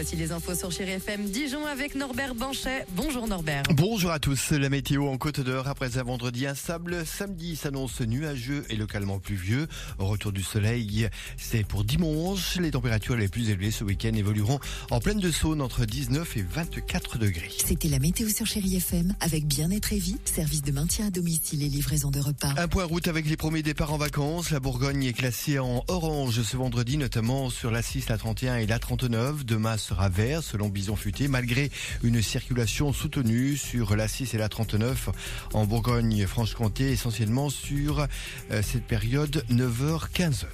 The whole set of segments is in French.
Voici les infos sur Chéri FM Dijon avec Norbert Banchet. Bonjour Norbert. Bonjour à tous. La météo en Côte d'Or après un vendredi instable. Samedi s'annonce nuageux et localement pluvieux. Au retour du soleil, c'est pour dimanche. Les températures les plus élevées ce week-end évolueront en pleine de Saône entre 19 et 24 degrés. C'était la météo sur Chérie FM avec Bien-être et Vie, service de maintien à domicile et livraison de repas. Un point route avec les premiers départs en vacances. La Bourgogne est classée en orange ce vendredi, notamment sur la 6, la 31 et la 39. Demain sera vert selon Bison Futé, malgré une circulation soutenue sur la 6 et la 39 en Bourgogne-Franche-Comté, essentiellement sur euh, cette période 9h-15h.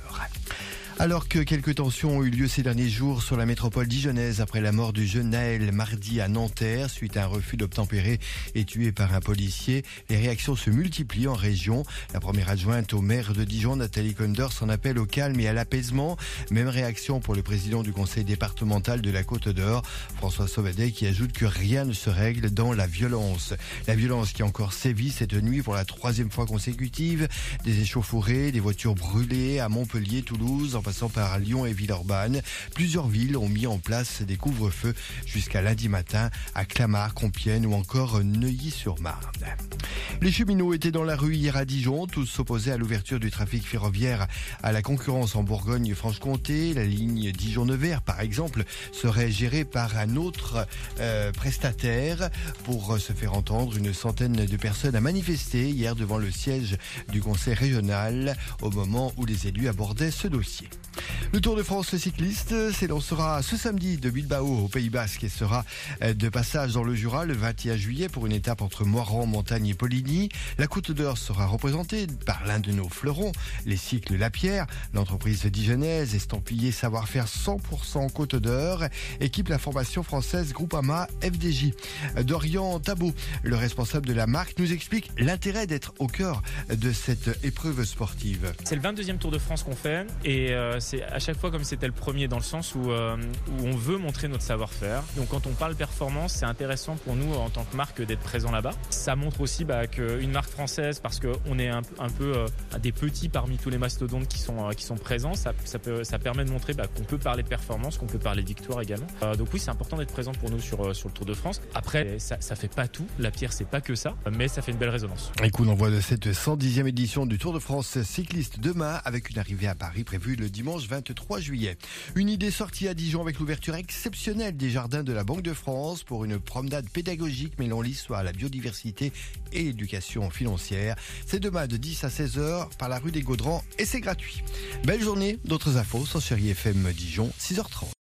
Alors que quelques tensions ont eu lieu ces derniers jours sur la métropole dijonnaise après la mort du jeune Naël mardi à Nanterre suite à un refus d'obtempérer et tué par un policier, les réactions se multiplient en région. La première adjointe au maire de Dijon, Nathalie Konder, s'en appelle au calme et à l'apaisement. Même réaction pour le président du conseil départemental de la Côte d'Or, François Sauvadet, qui ajoute que rien ne se règle dans la violence. La violence qui encore sévi cette nuit pour la troisième fois consécutive. Des échauffourées, des voitures brûlées à Montpellier, Toulouse, passant par Lyon et Villeurbanne. Plusieurs villes ont mis en place des couvre-feux jusqu'à lundi matin à Clamart, Compiègne ou encore Neuilly-sur-Marne. Les cheminots étaient dans la rue hier à Dijon, tous s'opposaient à l'ouverture du trafic ferroviaire à la concurrence en Bourgogne-Franche-Comté. La ligne Dijon-Nevers, par exemple, serait gérée par un autre euh, prestataire. Pour se faire entendre, une centaine de personnes a manifesté hier devant le siège du conseil régional au moment où les élus abordaient ce dossier. Le Tour de France cycliste s'élancera ce samedi de Bilbao au Pays Basque et sera euh, de passage dans le Jura le 21 juillet pour une étape entre Moiran, Montagne et Poligny. La Côte d'Or sera représentée par l'un de nos fleurons, les cycles Lapierre, l'entreprise dijonnaise estampillée savoir-faire 100% Côte d'Or, équipe la formation française Groupama FDJ. Dorian Tabot, le responsable de la marque, nous explique l'intérêt d'être au cœur de cette épreuve sportive. C'est le 22e Tour de France qu'on fait et euh, c'est à chaque fois comme c'était le premier dans le sens où, euh, où on veut montrer notre savoir-faire. Donc quand on parle performance, c'est intéressant pour nous en tant que marque d'être présent là-bas. Ça montre aussi bah, qu'une marque française, parce qu'on est un, peu euh, des petits parmi tous les mastodontes qui sont, euh, présents, ça, permet de montrer bah, qu'on peut parler performance, qu'on peut parler victoire également. Donc oui, c'est important d'être présent pour nous sur, le Tour de France. Après, ça, ça fait pas tout. La pierre, c'est pas que ça, mais ça fait une belle résonance. Un coup de cette 110e édition du Tour de France cycliste demain avec une arrivée à Paris prévue le dimanche 23 juillet. Une idée sortie à Dijon avec l'ouverture exceptionnelle des jardins de la Banque de France pour une promenade pédagogique mêlant l'histoire, la biodiversité et l'éducation financière. C'est demain de 10 à 16 heures par la rue des Gaudrans et c'est gratuit. Belle journée, d'autres infos sur Chéri FM Dijon, 6h30.